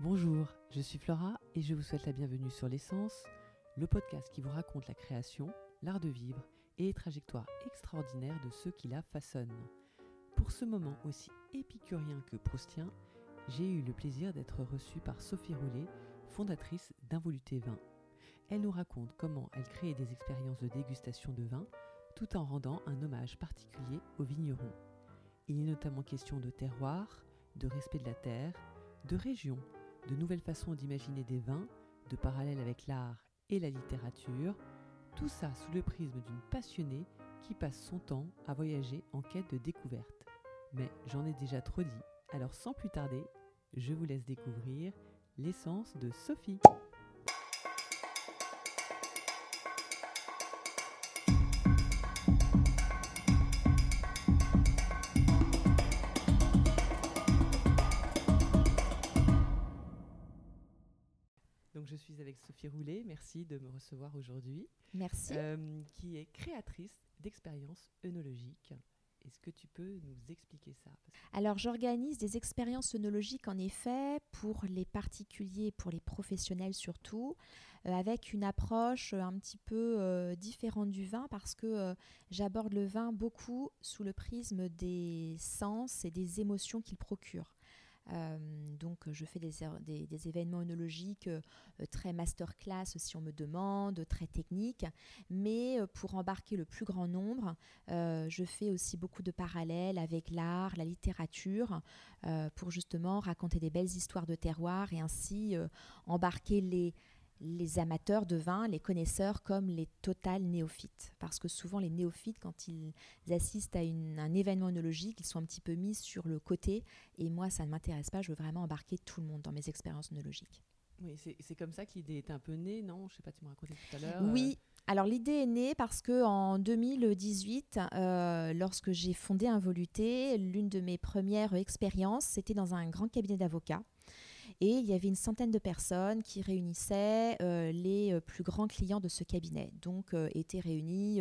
Bonjour, je suis Flora et je vous souhaite la bienvenue sur l'essence, le podcast qui vous raconte la création, l'art de vivre et les trajectoires extraordinaires de ceux qui la façonnent. Pour ce moment aussi épicurien que proustien, j'ai eu le plaisir d'être reçue par Sophie Roulet, fondatrice d'Involuté Vin. Elle nous raconte comment elle crée des expériences de dégustation de vin tout en rendant un hommage particulier aux vignerons. Il est notamment question de terroir, de respect de la terre, de région, de nouvelles façons d'imaginer des vins, de parallèles avec l'art et la littérature, tout ça sous le prisme d'une passionnée qui passe son temps à voyager en quête de découverte. Mais j'en ai déjà trop dit, alors sans plus tarder, je vous laisse découvrir l'essence de Sophie. Merci de me recevoir aujourd'hui. Merci. Euh, qui est créatrice d'expériences œnologiques. Est-ce que tu peux nous expliquer ça? Alors j'organise des expériences œnologiques en effet pour les particuliers, pour les professionnels surtout, euh, avec une approche un petit peu euh, différente du vin parce que euh, j'aborde le vin beaucoup sous le prisme des sens et des émotions qu'il procure. Euh, je fais des, des, des événements œnologiques euh, très masterclass si on me demande, très techniques, mais euh, pour embarquer le plus grand nombre, je fais aussi beaucoup de parallèles avec l'art, la littérature, pour justement raconter des belles histoires de terroir et ainsi embarquer les les amateurs de vin, les connaisseurs comme les total néophytes. Parce que souvent les néophytes, quand ils assistent à un événement œnologique, ils sont un petit peu mis sur le côté. Et moi, ça ne m'intéresse pas, je veux vraiment embarquer tout le monde dans mes expériences œnologiques. Oui, c'est comme ça que l'idée est un peu née, non? Je ne sais pas, tu me racontais tout à l'heure. Oui, alors l'idée est née parce que en 2018, euh, lorsque j'ai fondé Involuté, l'une de mes premières expériences, c'était dans un grand cabinet d'avocats. Et il y avait une centaine de personnes qui réunissaient euh, les euh, plus grands clients de ce cabinet. Donc euh, étaient réunis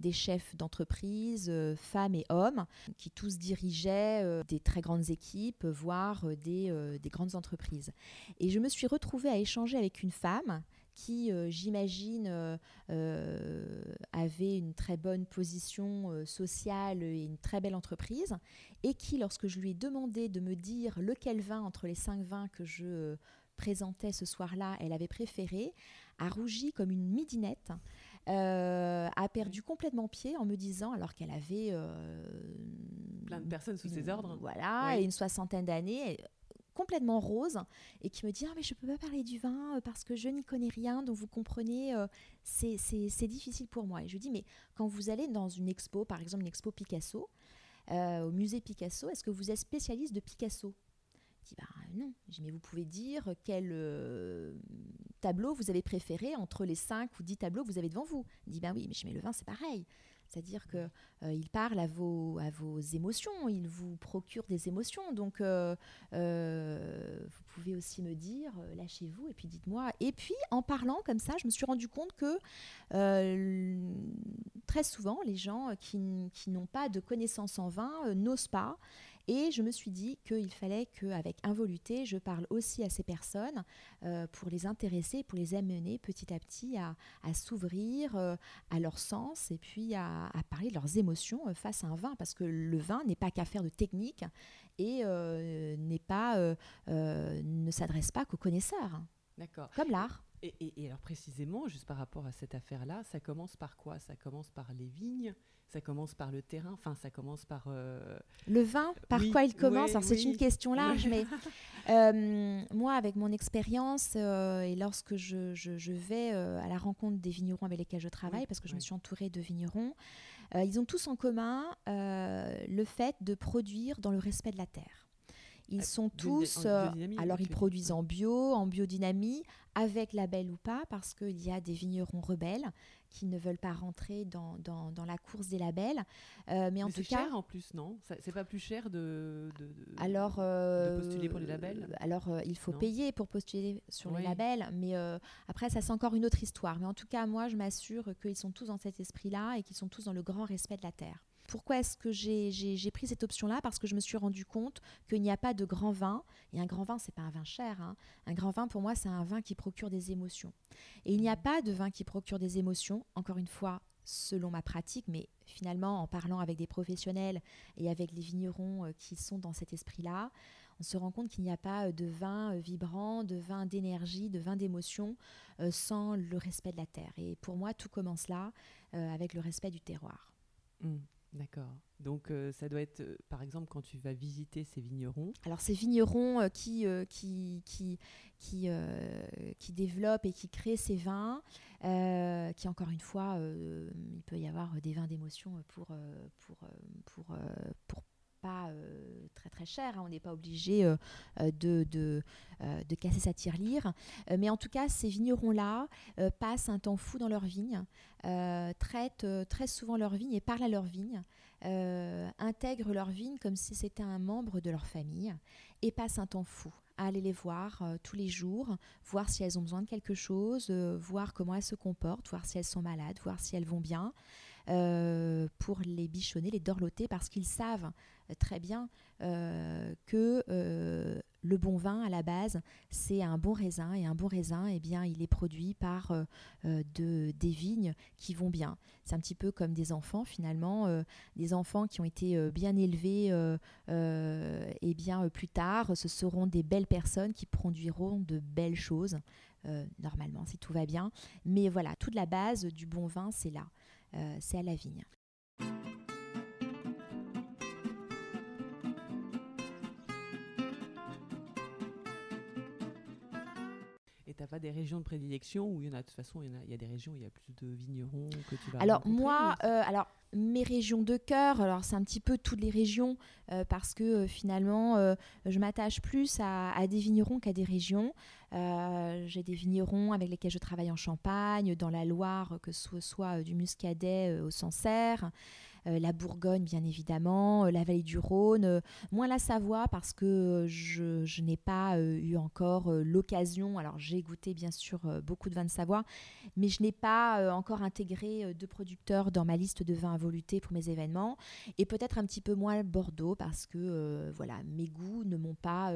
des chefs d'entreprise, femmes et hommes, qui tous dirigeaient des très grandes équipes, voire des, des grandes entreprises. Et je me suis retrouvée à échanger avec une femme qui, euh, j'imagine, euh, euh, avait une très bonne position sociale et une très belle entreprise, et qui, lorsque je lui ai demandé de me dire lequel vin entre les cinq vins que je présentais ce soir-là, elle avait préféré, a rougi comme une midinette. a perdu complètement pied en me disant, alors qu'elle avait plein de personnes sous ses ordres, voilà, et une soixantaine d'années, complètement rose et qui me dit ah mais je peux pas parler du vin euh, parce que je n'y connais rien donc vous comprenez euh, c'est difficile pour moi. Et je dis mais quand vous allez dans une expo par exemple une expo Picasso euh, au musée Picasso est-ce que vous êtes spécialiste de Picasso? Je dis bah non. Je dis, mais vous pouvez dire quel tableau vous avez préféré entre les 5 ou 10 tableaux que vous avez devant vous. Il dit bah oui mais je mets le vin c'est pareil c'est-à-dire qu'il euh, parle à vos, émotions, il vous procure des émotions. Donc, euh, euh, vous pouvez aussi me dire, lâchez-vous, et puis dites-moi. Et puis, en parlant comme ça, je me suis rendu compte que très souvent, les gens qui, qui n'ont pas de connaissances en vin n'osent pas. Et je me suis dit qu'il fallait qu'avec Involuté, je parle aussi à ces personnes euh, pour les intéresser, pour les amener petit à petit à, s'ouvrir euh, à leur sens et puis à, parler de leurs émotions euh, face à un vin. Parce que le vin n'est pas qu'affaire de technique et n'est pas, ne s'adresse pas qu'aux connaisseurs. D'accord. Comme l'art. Et, et, alors précisément, juste par rapport à cette affaire-là, ça commence par quoi? Ça commence par les vignes? Ça commence par le terrain, enfin ça commence par... Euh, le vin, par quoi il commence? Alors c'est une question large, mais euh, moi avec mon expérience euh, et lorsque je, je, vais à la rencontre des vignerons avec lesquels je travaille, parce que je me suis entourée de vignerons, ils ont tous en commun le fait de produire dans le respect de la terre. Ils sont tous, alors ils produisent en bio, en biodynamie, avec label ou pas, parce qu'il y a des vignerons rebelles qui ne veulent pas rentrer dans, dans, la course des labels. Euh, mais en tout cas, cher en plus, non? C'est pas plus cher de, de, alors, euh, postuler pour les labels? Alors, euh, il faut payer pour postuler sur les labels, mais après, ça c'est encore une autre histoire. Mais en tout cas, moi, je m'assure qu'ils sont tous dans cet esprit-là et qu'ils sont tous dans le grand respect de la terre. Pourquoi est-ce que j'ai pris cette option-là? Parce que je me suis rendu compte qu'il n'y a pas de grand vin. Et un grand vin, c'est pas un vin cher. Hein. Un grand vin, pour moi, c'est un vin qui procure des émotions. Et il n'y a pas de vin qui procure des émotions. Encore une fois, selon ma pratique, mais finalement en parlant avec des professionnels et avec les vignerons euh, qui sont dans cet esprit-là, on se rend compte qu'il n'y a pas euh, de vin euh, vibrant, de vin d'énergie, de vin d'émotion sans le respect de la terre. Et pour moi, tout commence là, avec le respect du terroir. Mmh. D'accord. Donc ça doit être, par exemple, quand tu vas visiter ces vignerons. Alors ces vignerons qui, qui, qui, qui, qui développent et qui créent ces vins, euh, qui encore une fois, euh, il peut y avoir des vins d'émotion pour, euh, pour, pour, pour pas très très cher, hein. on n'est pas obligé de, de, de, casser sa tirelire. mais en tout cas, ces vignerons-là passent un temps fou dans leurs vignes, traitent très souvent leurs vignes et parlent à leurs vignes, intègrent leurs vignes comme si c'était un membre de leur famille et passent un temps fou à aller les voir euh, tous les jours, voir si elles ont besoin de quelque chose, euh, voir comment elles se comportent, voir si elles sont malades, voir si elles vont bien, euh, pour les bichonner, les dorloter, parce qu'ils savent très bien que le bon vin à la base, c'est un bon raisin et un bon raisin, eh bien, il est produit par euh, euh, de, des vignes qui vont bien. C'est un petit peu comme des enfants finalement, euh, des enfants qui ont été bien élevés et bien plus tard, ce seront des belles personnes qui produiront de belles choses. normalement, si tout va bien. Mais voilà, toute la base du bon vin, c'est là, c'est à la vigne. T'as pas des régions de prédilection où il y en a de toute façon il y, a, il y a des régions où il y a plus de vignerons que tu vas alors moi euh, alors mes régions de cœur alors c'est un petit peu toutes les régions euh, parce que euh, finalement je m'attache plus à, à, des vignerons qu'à des régions. J'ai des vignerons avec lesquels je travaille en Champagne dans la Loire que ce soit du Muscadet au Sancerre la Bourgogne bien évidemment, euh, la vallée du Rhône, euh, moins la Savoie parce que je, n'ai pas eu encore l'occasion, alors j'ai goûté bien sûr beaucoup de vins de Savoie, mais je n'ai pas encore intégré de producteurs dans ma liste de vins à voluter pour mes événements, et peut-être un petit peu moins Bordeaux parce que voilà, mes goûts ne m'ont pas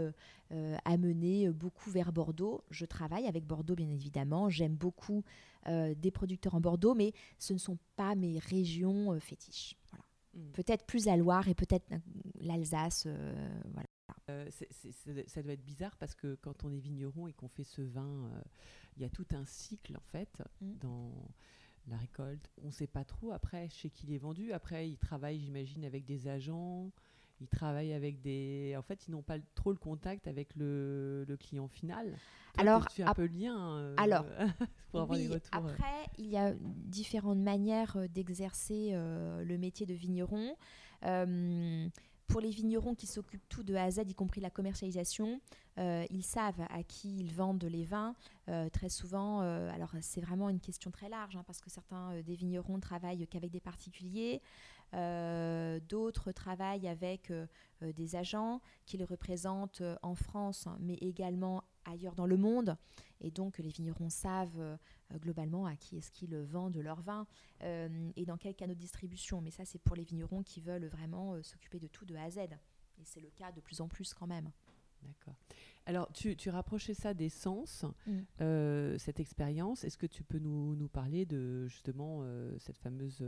amené beaucoup vers Bordeaux. Je travaille avec Bordeaux bien évidemment, j'aime beaucoup euh, des producteurs en Bordeaux, mais ce ne sont pas mes régions euh, fétiches. Voilà. Hmm. Peut-être plus la Loire et peut-être euh, l'Alsace. voilà. ça doit être bizarre parce que quand on est vigneron et qu'on fait ce vin, il y a tout un cycle en fait hmm. dans la récolte. On ne sait pas trop après chez qui il est vendu. Après, il travaille, j'imagine, avec des agents ils travaillent avec des. En fait, ils n'ont pas trop le contact avec le, le client final. alors, tu fais un peu le lien euh, alors, pour avoir des retours. Euh. Après, il y a différentes manières euh, d'exercer le métier de vigneron. pour les vignerons qui s'occupent tout de A à Z, y compris la commercialisation, ils savent à qui ils vendent les vins. très souvent, alors c'est vraiment une question très large, hein, parce que certains des vignerons travaillent qu'avec des particuliers. Euh, d'autres travaillent avec euh, euh, des agents qui les représentent en France, mais également ailleurs dans le monde. Et donc, les vignerons savent globalement à qui est-ce qu'ils vendent leur vin et dans quel canot de distribution. Mais ça, c'est pour les vignerons qui veulent vraiment s'occuper de tout de A à Z. Et c'est le cas de plus en plus quand même. D'accord. Alors, tu, tu rapprochais ça des sens, mm. cette expérience. Est-ce que tu peux nous, nous parler de justement cette fameuse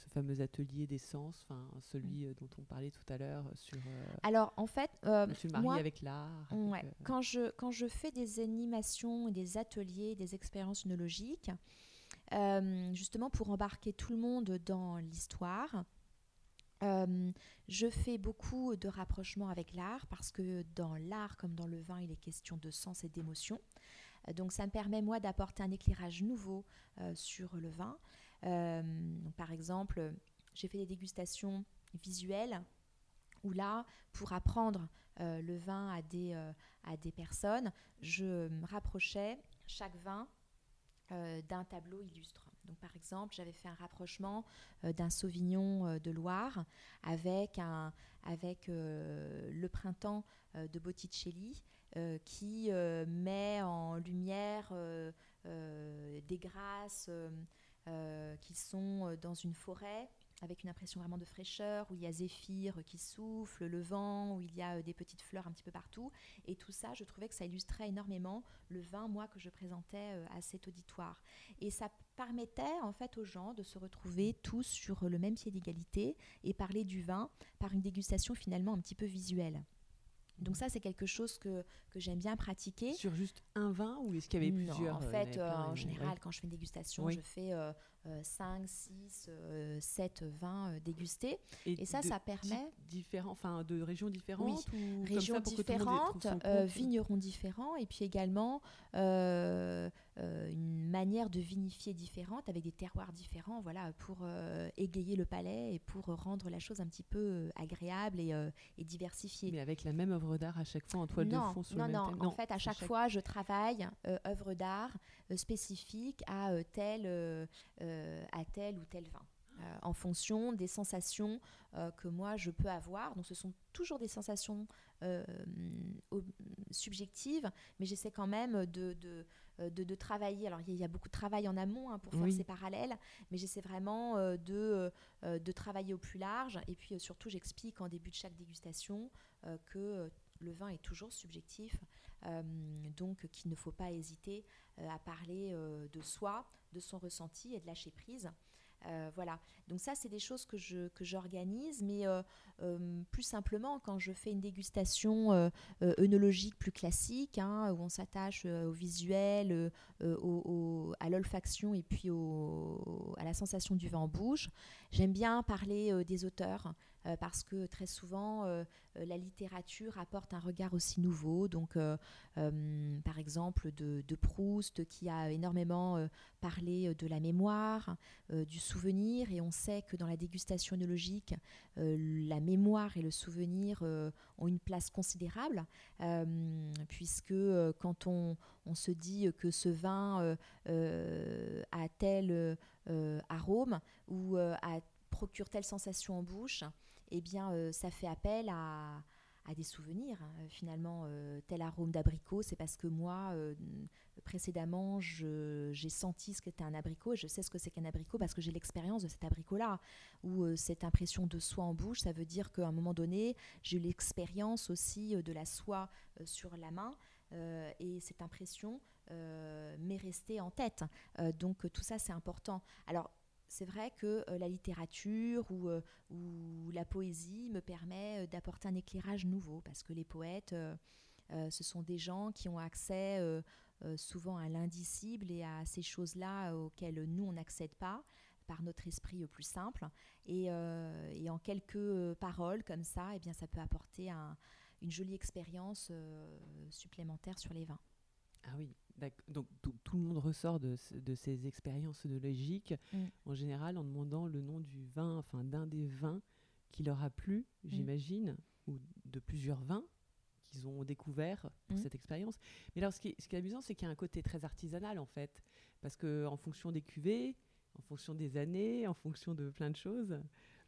ce fameux atelier d'essence, enfin celui mm. euh, dont on parlait tout à l'heure euh, sur. Euh, Alors en fait, tu le moi, avec l'art. quand je quand je fais des animations, des ateliers, des expériences œnologiques, justement pour embarquer tout le monde dans l'histoire. je fais beaucoup de rapprochements avec l'art parce que dans l'art comme dans le vin, il est question de sens et d'émotion. donc ça me permet moi d'apporter un éclairage nouveau sur le vin. Euh, par exemple, j'ai fait des dégustations visuelles où là, pour apprendre euh, le vin à des, euh, à des personnes, je rapprochais chaque vin d'un tableau illustre. Donc, par exemple, j'avais fait un rapprochement d'un Sauvignon de Loire avec, un, avec le printemps de Botticelli qui met en lumière des grâces, qui sont euh, dans une forêt avec une impression vraiment de fraîcheur, où il y a zéphyr qui souffle, le vent, où il y a des petites fleurs un petit peu partout. Et tout ça, je trouvais que ça illustrait énormément le vin, moi, que je présentais à cet auditoire. Et ça permettait en fait aux gens de se retrouver tous sur le même pied d'égalité et parler du vin par une dégustation finalement un petit peu visuelle. Donc ça, c'est quelque chose que, que j'aime bien pratiquer. Sur juste un vin ou est-ce qu'il y avait plusieurs En fait, euh, en général, quand je fais une dégustation, je fais euh, 5, 6, 7 vins euh, dégustés. Et, ça, ça permet... Différents, enfin, de régions différentes oui, régions différentes, euh, vignerons différents, et puis également euh, une manière de vinifier différente, avec des terroirs différents, voilà, pour égayer le palais et pour rendre la chose un petit peu agréable et, et diversifiée. Mais avec la même œuvre d'art à chaque fois en toile de fond sur non, le même thème. Non, en fait, à chaque, fois, je travaille œuvre d'art spécifique à tel euh, à tel ou tel vin. Euh, en fonction des sensations euh, que moi je peux avoir. Donc ce sont toujours des sensations subjectives, mais j'essaie quand même de, de, travailler. Alors il y, a beaucoup de travail en amont hein, pour faire ces parallèles, mais j'essaie vraiment de, de travailler au plus large. Et puis surtout, j'explique en début de chaque dégustation que le vin est toujours subjectif, donc qu'il ne faut pas hésiter à parler de soi, de son ressenti et de lâcher prise. Euh, voilà. Donc ça, c'est des choses que je que j'organise, mais euh, euh, plus simplement quand je fais une dégustation œnologique plus classique, hein, où on s'attache au visuel, à l'olfaction et puis à la sensation du vin en bouche. J'aime bien parler des auteurs. Euh, parce que très souvent, euh, euh, la littérature apporte un regard aussi nouveau. Donc, par exemple, de, Proust, qui a énormément parlé de la mémoire, du souvenir, et on sait que dans la dégustation œnologique, la mémoire et le souvenir ont une place considérable, puisque quand on, se dit que ce vin a tel arôme ou procure telle sensation en bouche, eh bien, euh, ça fait appel à, des souvenirs. Hein. Finalement, euh, tel arôme d'abricot, c'est parce que moi, euh, précédemment, j'ai senti ce qu'était un abricot et je sais ce que c'est qu'un abricot parce que j'ai l'expérience de cet abricot-là. Ou cette impression de soie en bouche, ça veut dire qu'à un moment donné, j'ai eu l'expérience aussi de la soie sur la main. et cette impression m'est restée en tête. donc tout ça, c'est important. Alors, c'est vrai que euh, la littérature euh, ou, la poésie me permet euh, d'apporter un éclairage nouveau, parce que les poètes, ce sont des gens qui ont accès souvent à l'indicible et à ces choses-là auxquelles nous, on n'accède pas par notre esprit plus simple. Et, en quelques paroles comme ça, eh bien, ça peut apporter une jolie expérience supplémentaire sur les vins. Ah oui, donc tout, le monde ressort de, de ces expériences œnologiques, mm. en général en demandant le nom du vin, enfin d'un des vins qui leur a plu, mm. j'imagine, ou de plusieurs vins qu'ils ont découvert pour mm. cette expérience. Mais alors ce qui est, ce qui est amusant, c'est qu'il y a un côté très artisanal en fait, parce qu'en fonction des cuvées, en fonction des années, en fonction de plein de choses,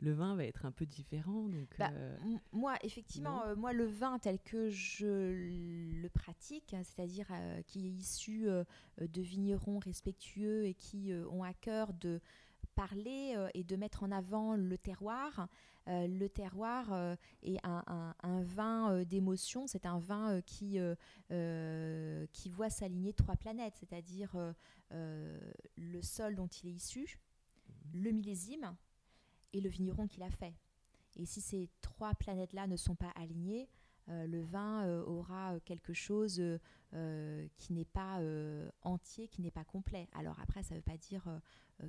le vin va être un peu différent. Donc, bah, euh, moi, effectivement, euh, moi, le vin tel que je le pratique, hein, c'est-à-dire euh, qui est issu de vignerons respectueux et qui ont à cœur de parler et de mettre en avant le terroir. le terroir est un, vin d'émotion, c'est un vin qui, qui voit s'aligner trois planètes, c'est-à-dire le sol dont il est issu, mhm. le millésime et le vigneron qui l'a fait. Et si ces trois planètes-là ne sont pas alignées, euh, le vin euh, aura euh, quelque chose qui n'est pas entier, qui n'est pas complet. Alors après, ça ne veut pas dire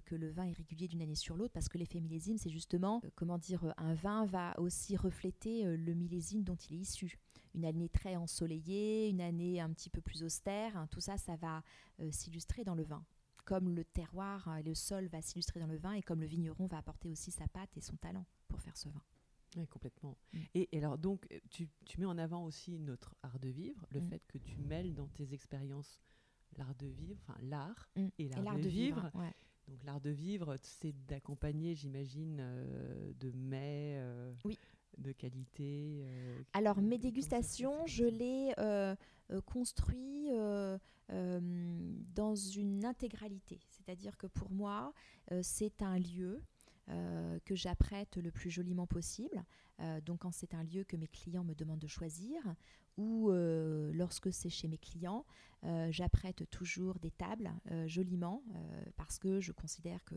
que le vin est régulier d'une année sur l'autre, parce que l'effet millésime, c'est justement, comment dire, un vin va aussi refléter le millésime dont il est issu. Une année très ensoleillée, une année un petit peu plus austère, hein, tout ça, ça va s'illustrer dans le vin comme le terroir et le sol va s'illustrer dans le vin et comme le vigneron va apporter aussi sa patte et son talent pour faire ce vin. Oui, complètement. Mm. Et, alors, donc, tu, mets en avant aussi notre art de vivre, le mm. fait que tu mêles dans tes expériences l'art de vivre, enfin l'art mm. et l'art de, vivre. Donc, l'art de vivre, c'est d'accompagner, j'imagine, euh, de euh, oui. De qualité. Euh, alors, mes dégustations, je les construis dans une intégralité. C'est-à-dire que pour moi, c'est un lieu que j'apprête le plus joliment possible. donc quand c'est un lieu que mes clients me demandent de choisir, ou lorsque c'est chez mes clients, j'apprête toujours des tables joliment parce que je considère que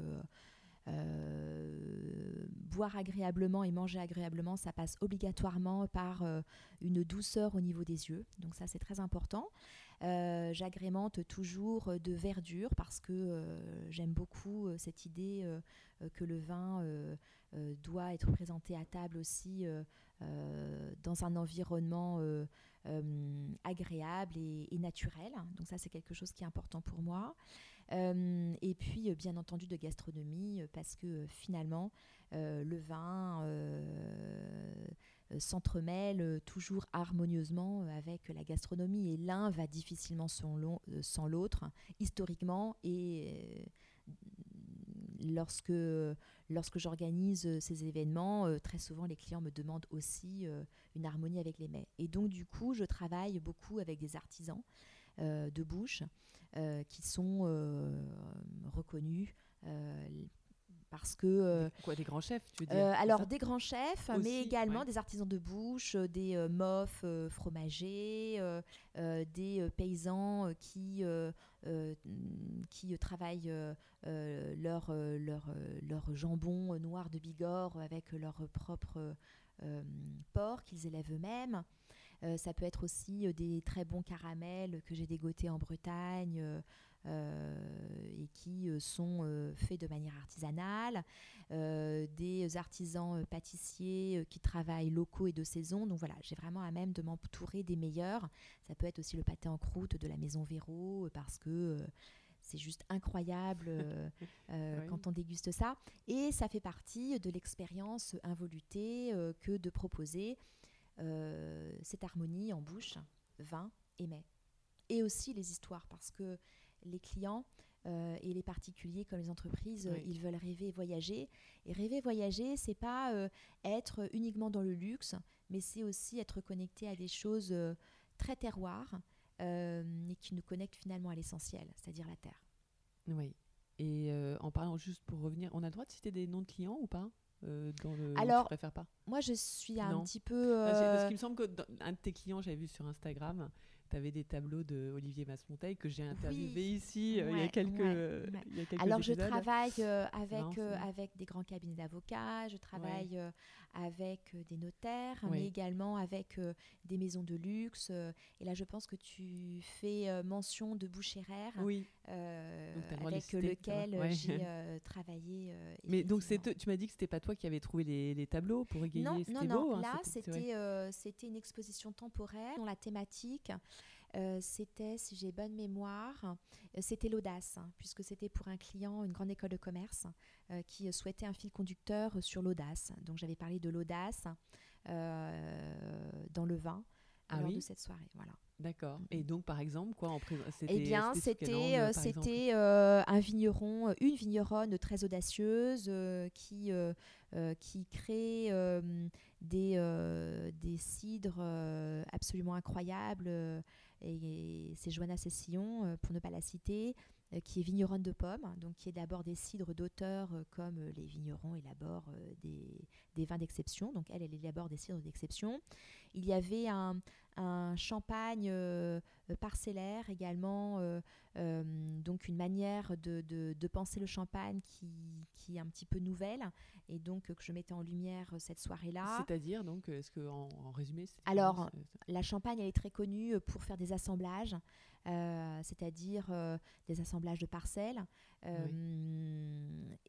euh, boire agréablement et manger agréablement, ça passe obligatoirement par euh, une douceur au niveau des yeux. Donc ça, c'est très important. Euh, j'agrémente toujours de verdure parce que j'aime beaucoup cette idée que le vin doit être présenté à table aussi dans un environnement agréable et, et, naturel. Donc ça, c'est quelque chose qui est important pour moi. Euh, et puis, euh, bien entendu, de gastronomie, euh, parce que finalement, le vin s'entremêle toujours harmonieusement avec la gastronomie. Et l'un va difficilement sans l'autre, historiquement. Et lorsque, lorsque j'organise ces événements, très souvent les clients me demandent aussi une harmonie avec les mets. Et donc du coup, je travaille beaucoup avec des artisans de bouche euh, qui sont euh, reconnus euh, parce que quoi des grands chefs tu veux dire alors des grands chefs mais également des artisans de bouche des euh, mofs fromagers des paysans qui qui travaillent leur, leur, leur jambon noir de Bigorre avec leur propre porc qu'ils élèvent eux-mêmes euh, ça peut être aussi euh, des très bons caramels que j'ai dégotés en Bretagne euh, et qui sont faits de manière artisanale. des artisans pâtissiers qui travaillent locaux et de saison. Donc voilà, j'ai vraiment à même de m'entourer des meilleurs. Ça peut être aussi le pâté en croûte de la maison Véro parce que c'est juste incroyable quand on déguste ça. Et ça fait partie de l'expérience involutée que de proposer euh, cette harmonie en bouche, vin et mets. Et aussi les histoires, parce que les clients euh, et les particuliers comme les entreprises, ils veulent rêver voyager. Et rêver voyager, c'est pas euh, être uniquement dans le luxe, mais c'est aussi être connecté à des choses très terroirs et qui nous connectent finalement à l'essentiel, c'est-à-dire la terre. Oui. Et en parlant juste pour revenir, on a le droit de citer des noms de clients ou pas? Euh, dans le Alors, tu pas? Moi, je suis un petit peu. Parce euh, qu'il me semble qu'un de tes clients, j'avais vu sur Instagram, tu avais des tableaux de Olivier Masmonteil que j'ai interviewé ici euh, il, y a quelques, il, y a quelques, Alors, je travaille avec, avec des grands cabinets d'avocats, je travaille avec des notaires, mais également avec des maisons de luxe. et là, je pense que tu fais mention de Boucherère, oui. avec lequel j'ai travaillé. mais donc, tu m'as dit que c'était pas toi qui avais trouvé les, les tableaux pour égayer Non, non, non. Hein, là, c'était une exposition temporaire dont la thématique euh, c'était, si j'ai bonne mémoire, euh, c'était l'audace, hein, puisque c'était pour un client, une grande école de commerce, euh, qui souhaitait un fil conducteur sur l'audace. Donc j'avais parlé de l'audace dans le vin ah lors de cette soirée. Voilà. D'accord. Et donc, par exemple, quoi en Eh bien, c'était c'était un vigneron, une vigneronne très audacieuse qui qui crée des des cidres absolument incroyables et c'est Joanna Cessillon, euh, pour ne pas la citer, qui est vigneronne de pommes, donc qui est d'abord des cidres d'auteur euh, comme les vignerons élaborent des, des vins d'exception. Donc elle, elle élabore des cidres d'exception. Il y avait un, un champagne parcellaire également, donc une manière de, de, de, penser le champagne qui, qui, est un petit peu nouvelle et donc que je mettais en lumière cette soirée-là. C'est-à-dire donc, est-ce que en, résumé, alors la Champagne elle est très connue pour faire des assemblages. Euh, c'est-à-dire euh, des assemblages de parcelles. Euh,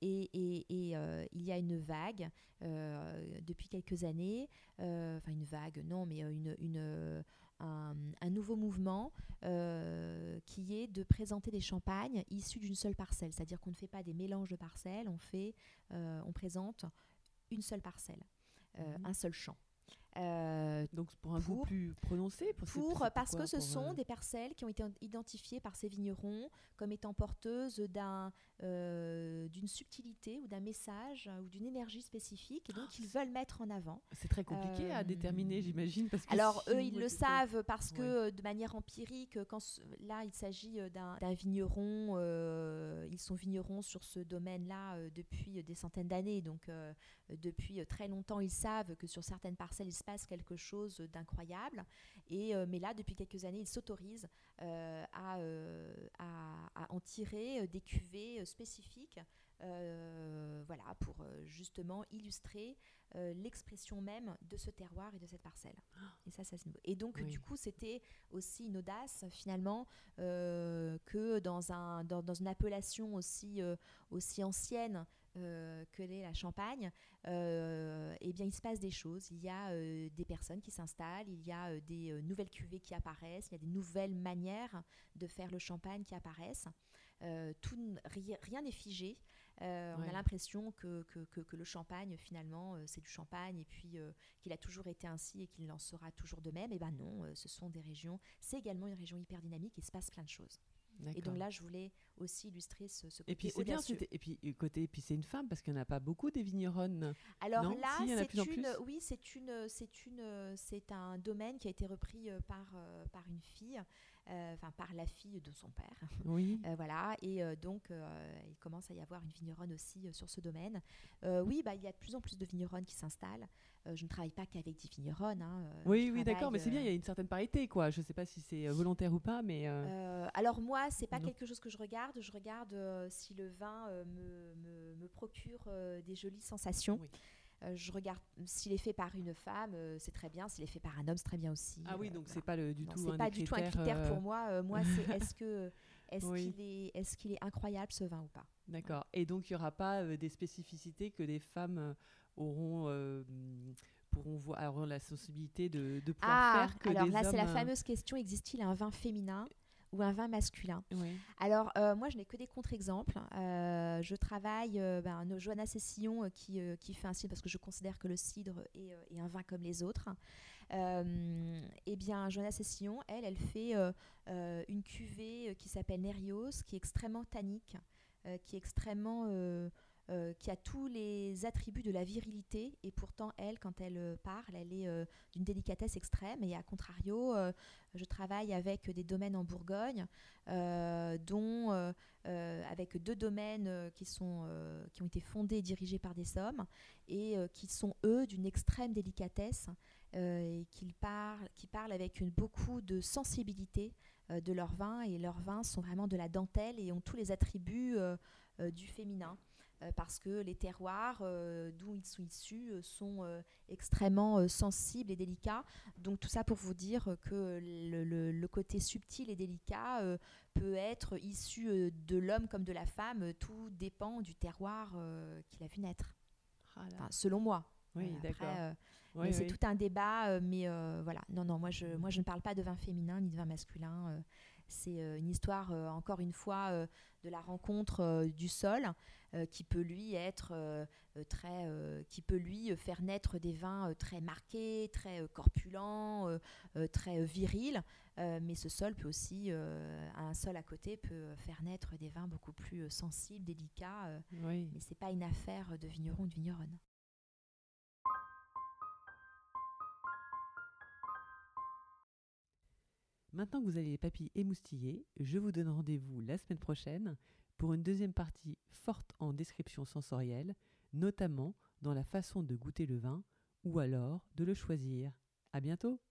et, il y a une vague depuis quelques années, enfin une vague, non, mais une, un, nouveau mouvement qui est de présenter des champagnes issus d'une seule parcelle. C'est-à-dire qu'on ne fait pas des mélanges de parcelles, on, fait, on présente une seule parcelle, mhm. un seul champ. Euh, Donc pour un goût plus prononcé pour, pour parce que ce sont des parcelles qui ont été identifiées par ces vignerons comme étant porteuses d'un d'une subtilité ou d'un message ou d'une énergie spécifique et donc ils veulent mettre en avant. C'est très compliqué à déterminer, j'imagine. Parce alors eux, ils le savent parce que de manière empirique, quand là il s'agit d'un vigneron, ils sont vignerons sur ce domaine-là depuis des centaines d'années, donc depuis très longtemps ils savent que sur certaines parcelles il se passe quelque chose d'incroyable. Et mais là, depuis quelques années, ils s'autorisent à, à, en tirer des cuvées spécifiques euh, voilà, pour euh, justement illustrer euh, l'expression même de ce terroir et de cette parcelle. Et ça, ça et donc du coup, c'était aussi une audace finalement que dans un dans, dans, une appellation aussi aussi ancienne que l'est la Champagne, eh bien, il se passe des choses. Il y a des personnes qui s'installent, il y a des nouvelles cuvées qui apparaissent, il y a des nouvelles manières de faire le champagne qui apparaissent. tout, rien n'est figé. Euh, on a l'impression que, que, le champagne, finalement, euh, c'est du champagne et puis euh, qu'il a toujours été ainsi et qu'il en sera toujours de même. Et ben non, ce sont des régions, c'est également une région hyper dynamique et il se passe plein de choses. Et donc là, je voulais aussi illustrer ce, côté Et puis c'est bien, et puis côté, puis c'est une femme parce qu'il n'y en a pas beaucoup des vigneronnes. Alors là, c'est une, oui, c'est une, c'est une, c'est un domaine qui a été repris par par une fille. Euh, enfin par la fille de son père. Oui. Euh, voilà, et euh, donc il commence à y avoir une vigneronne aussi sur ce domaine. oui, bah, il y a de plus en plus de vigneronnes qui s'installent. je ne travaille pas qu'avec des vigneronnes. Hein, oui, oui, d'accord, mais c'est bien, il y a une certaine parité, quoi. Je ne sais pas si c'est volontaire ou pas, mais. alors moi, c'est pas quelque chose que je regarde. Je regarde si le vin me, me, me, procure des jolies sensations. Oui. Euh, je regarde s'il est fait par une femme, euh, c'est très bien. S'il est fait par un homme, c'est très bien aussi. Ah oui, euh, donc c'est pas le, du tout. C'est pas du tout un critère pour moi. moi, c'est est-ce que est-ce qu'il est est-ce qu'il est incroyable ce vin ou pas? D'accord. Et donc il y aura pas des spécificités que les femmes auront pourront voir, la sensibilité de, de pouvoir ah, faire que alors là c'est la fameuse question existe-t-il un vin féminin? Ou un vin masculin. Alors, euh, moi, je n'ai que des contre-exemples. Euh, je travaille, euh, ben, Johanna Cessillon qui, qui fait un cidre parce que je considère que le cidre est, un vin comme les autres. eh bien, Johanna Cessillon, elle, elle fait une cuvée qui s'appelle Nerios, qui est extrêmement tannique, qui est extrêmement euh, qui a tous les attributs de la virilité. Et pourtant elle, quand elle euh, parle, elle est euh, d'une délicatesse extrême. Et à contrario, je travaille avec des domaines en Bourgogne, dont avec deux domaines qui, sont, qui ont été fondés et dirigés par des sommes et qui sont eux d'une extrême délicatesse et qui parlent, avec beaucoup de sensibilité de leur vin. Et leurs vins sont vraiment de la dentelle et ont tous les attributs du féminin. Euh, parce que les terroirs euh, d'où ils sont issus euh, sont extrêmement sensibles et délicats. Donc tout ça pour vous dire que le, côté subtil et délicat peut être issu de l'homme comme de la femme. Tout dépend du terroir qu'il a vu naître. Ah selon moi. Oui, d'accord. c'est tout un débat, mais voilà. Non, non, moi je, moi je ne parle pas de vin féminin ni de vin masculin. C'est euh, une histoire, euh, encore une fois, euh, de la rencontre du sol, qui peut lui être très, qui peut lui faire naître des vins très marqués, très corpulents, très virils. mais ce sol peut aussi, un sol à côté peut faire naître des vins beaucoup plus sensibles, délicats. Oui. Mais c'est pas une affaire de vigneron ou de vigneronne. Maintenant que vous avez les papilles émoustillées, je vous donne rendez-vous la semaine prochaine pour une deuxième partie forte en description sensorielle, notamment dans la façon de goûter le vin ou alors de le choisir. À bientôt!